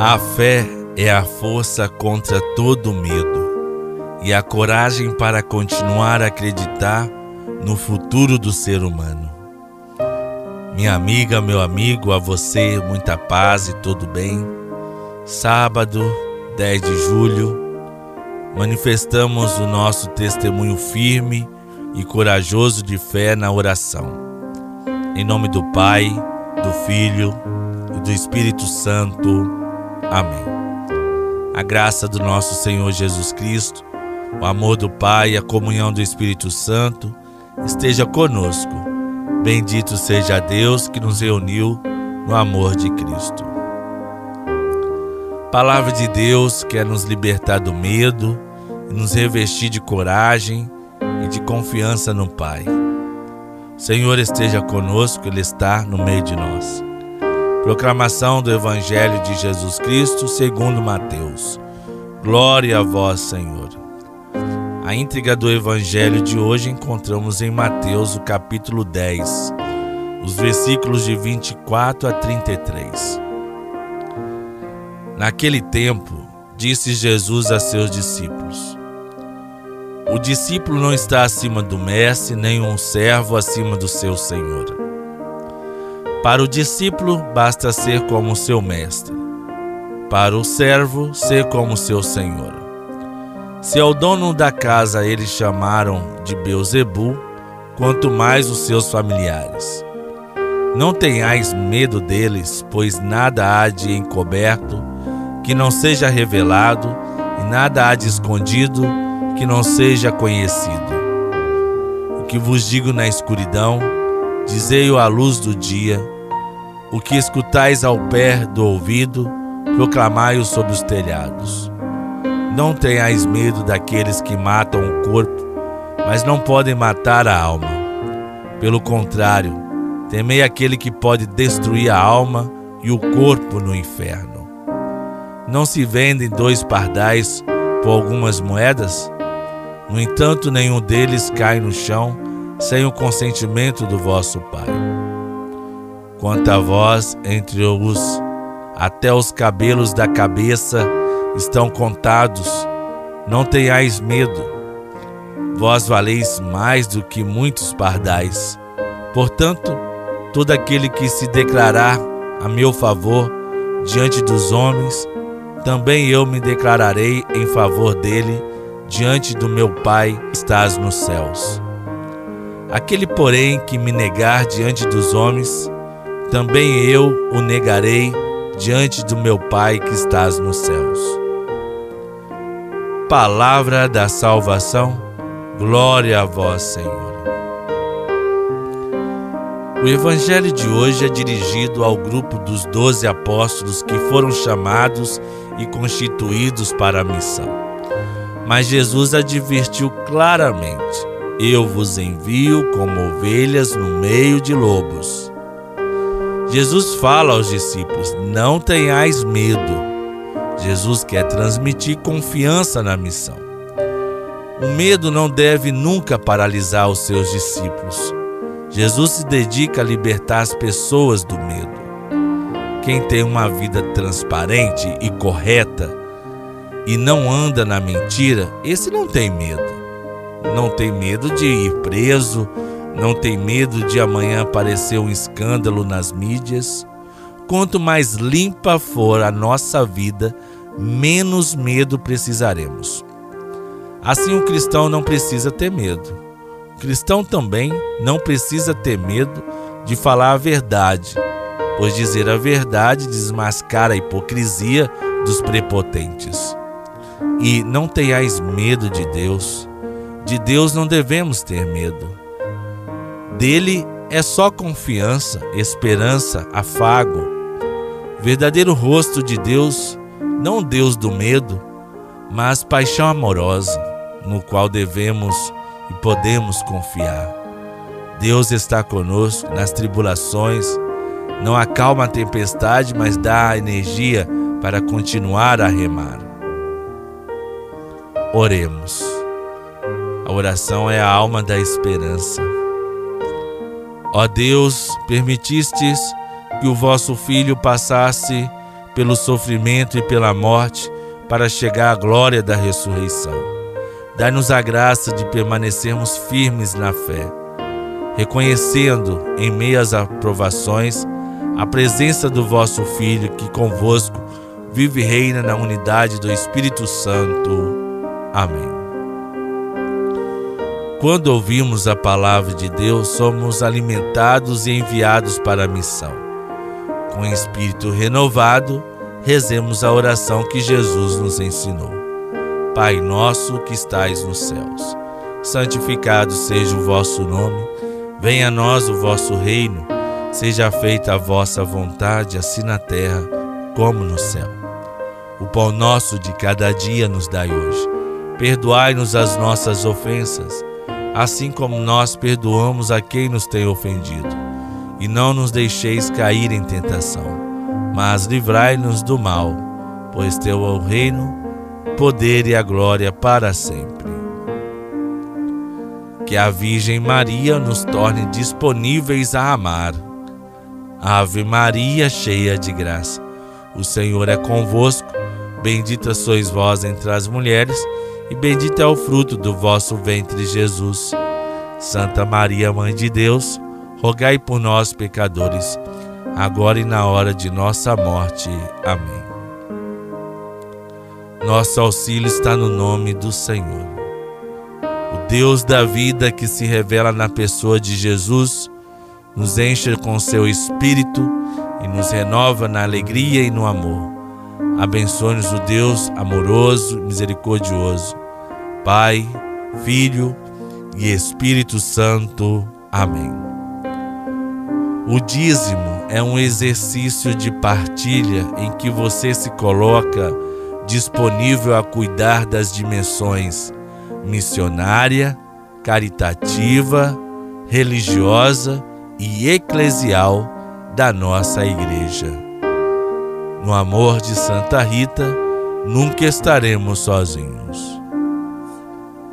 A fé é a força contra todo medo e a coragem para continuar a acreditar no futuro do ser humano. Minha amiga, meu amigo, a você muita paz e todo bem. Sábado, 10 de julho, manifestamos o nosso testemunho firme e corajoso de fé na oração. Em nome do Pai, do Filho e do Espírito Santo. Amém. A graça do nosso Senhor Jesus Cristo, o amor do Pai e a comunhão do Espírito Santo esteja conosco. Bendito seja Deus que nos reuniu no amor de Cristo. Palavra de Deus quer nos libertar do medo e nos revestir de coragem e de confiança no Pai. O Senhor esteja conosco, Ele está no meio de nós. Proclamação do Evangelho de Jesus Cristo segundo Mateus. Glória a vós, Senhor. A íntegra do Evangelho de hoje encontramos em Mateus, o capítulo 10, os versículos de 24 a 33. Naquele tempo, disse Jesus a seus discípulos: O discípulo não está acima do mestre, nem um servo acima do seu senhor. Para o discípulo, basta ser como seu mestre. Para o servo, ser como seu senhor. Se ao dono da casa eles chamaram de Beuzebu, quanto mais os seus familiares. Não tenhais medo deles, pois nada há de encoberto que não seja revelado, e nada há de escondido que não seja conhecido. O que vos digo na escuridão, Dizei-o à luz do dia, o que escutais ao pé do ouvido, proclamai-o sobre os telhados. Não tenhais medo daqueles que matam o corpo, mas não podem matar a alma. Pelo contrário, temei aquele que pode destruir a alma e o corpo no inferno. Não se vendem dois pardais por algumas moedas? No entanto, nenhum deles cai no chão sem o consentimento do vosso Pai. Quanto a vós, entre os até os cabelos da cabeça estão contados, não tenhais medo. Vós valeis mais do que muitos pardais. Portanto, todo aquele que se declarar a meu favor diante dos homens, também eu me declararei em favor dele diante do meu Pai que estás nos céus. Aquele, porém, que me negar diante dos homens, também eu o negarei diante do meu Pai que estás nos céus. Palavra da salvação, glória a vós, Senhor. O Evangelho de hoje é dirigido ao grupo dos doze apóstolos que foram chamados e constituídos para a missão. Mas Jesus advertiu claramente eu vos envio como ovelhas no meio de lobos. Jesus fala aos discípulos: Não tenhais medo. Jesus quer transmitir confiança na missão. O medo não deve nunca paralisar os seus discípulos. Jesus se dedica a libertar as pessoas do medo. Quem tem uma vida transparente e correta e não anda na mentira, esse não tem medo não tem medo de ir preso, não tem medo de amanhã aparecer um escândalo nas mídias. Quanto mais limpa for a nossa vida, menos medo precisaremos. Assim, o cristão não precisa ter medo. O cristão também não precisa ter medo de falar a verdade, pois dizer a verdade desmascara a hipocrisia dos prepotentes. E não tenhais medo de Deus, de Deus não devemos ter medo. Dele é só confiança, esperança, afago. Verdadeiro rosto de Deus, não Deus do medo, mas paixão amorosa, no qual devemos e podemos confiar. Deus está conosco nas tribulações, não acalma a tempestade, mas dá energia para continuar a remar. Oremos. A oração é a alma da esperança. Ó Deus, permitistes que o vosso Filho passasse pelo sofrimento e pela morte para chegar à glória da ressurreição. Dai-nos a graça de permanecermos firmes na fé, reconhecendo em meio às aprovações a presença do vosso Filho que convosco vive e reina na unidade do Espírito Santo. Amém. Quando ouvimos a palavra de Deus, somos alimentados e enviados para a missão. Com espírito renovado, rezemos a oração que Jesus nos ensinou. Pai nosso que estais nos céus, santificado seja o vosso nome, venha a nós o vosso reino, seja feita a vossa vontade, assim na terra como no céu. O pão nosso de cada dia nos dai hoje. Perdoai-nos as nossas ofensas, assim como nós perdoamos a quem nos tem ofendido. E não nos deixeis cair em tentação, mas livrai-nos do mal, pois teu é o reino, poder e a glória para sempre. Que a Virgem Maria nos torne disponíveis a amar. Ave Maria, cheia de graça, o Senhor é convosco. Bendita sois vós entre as mulheres, e bendito é o fruto do vosso ventre, Jesus. Santa Maria, Mãe de Deus, rogai por nós, pecadores, agora e na hora de nossa morte. Amém. Nosso auxílio está no nome do Senhor. O Deus da vida que se revela na pessoa de Jesus, nos enche com seu Espírito e nos renova na alegria e no amor Abençoe-nos o Deus amoroso, misericordioso, Pai, Filho e Espírito Santo. Amém. O dízimo é um exercício de partilha em que você se coloca disponível a cuidar das dimensões missionária, caritativa, religiosa e eclesial da nossa igreja. No amor de Santa Rita, nunca estaremos sozinhos.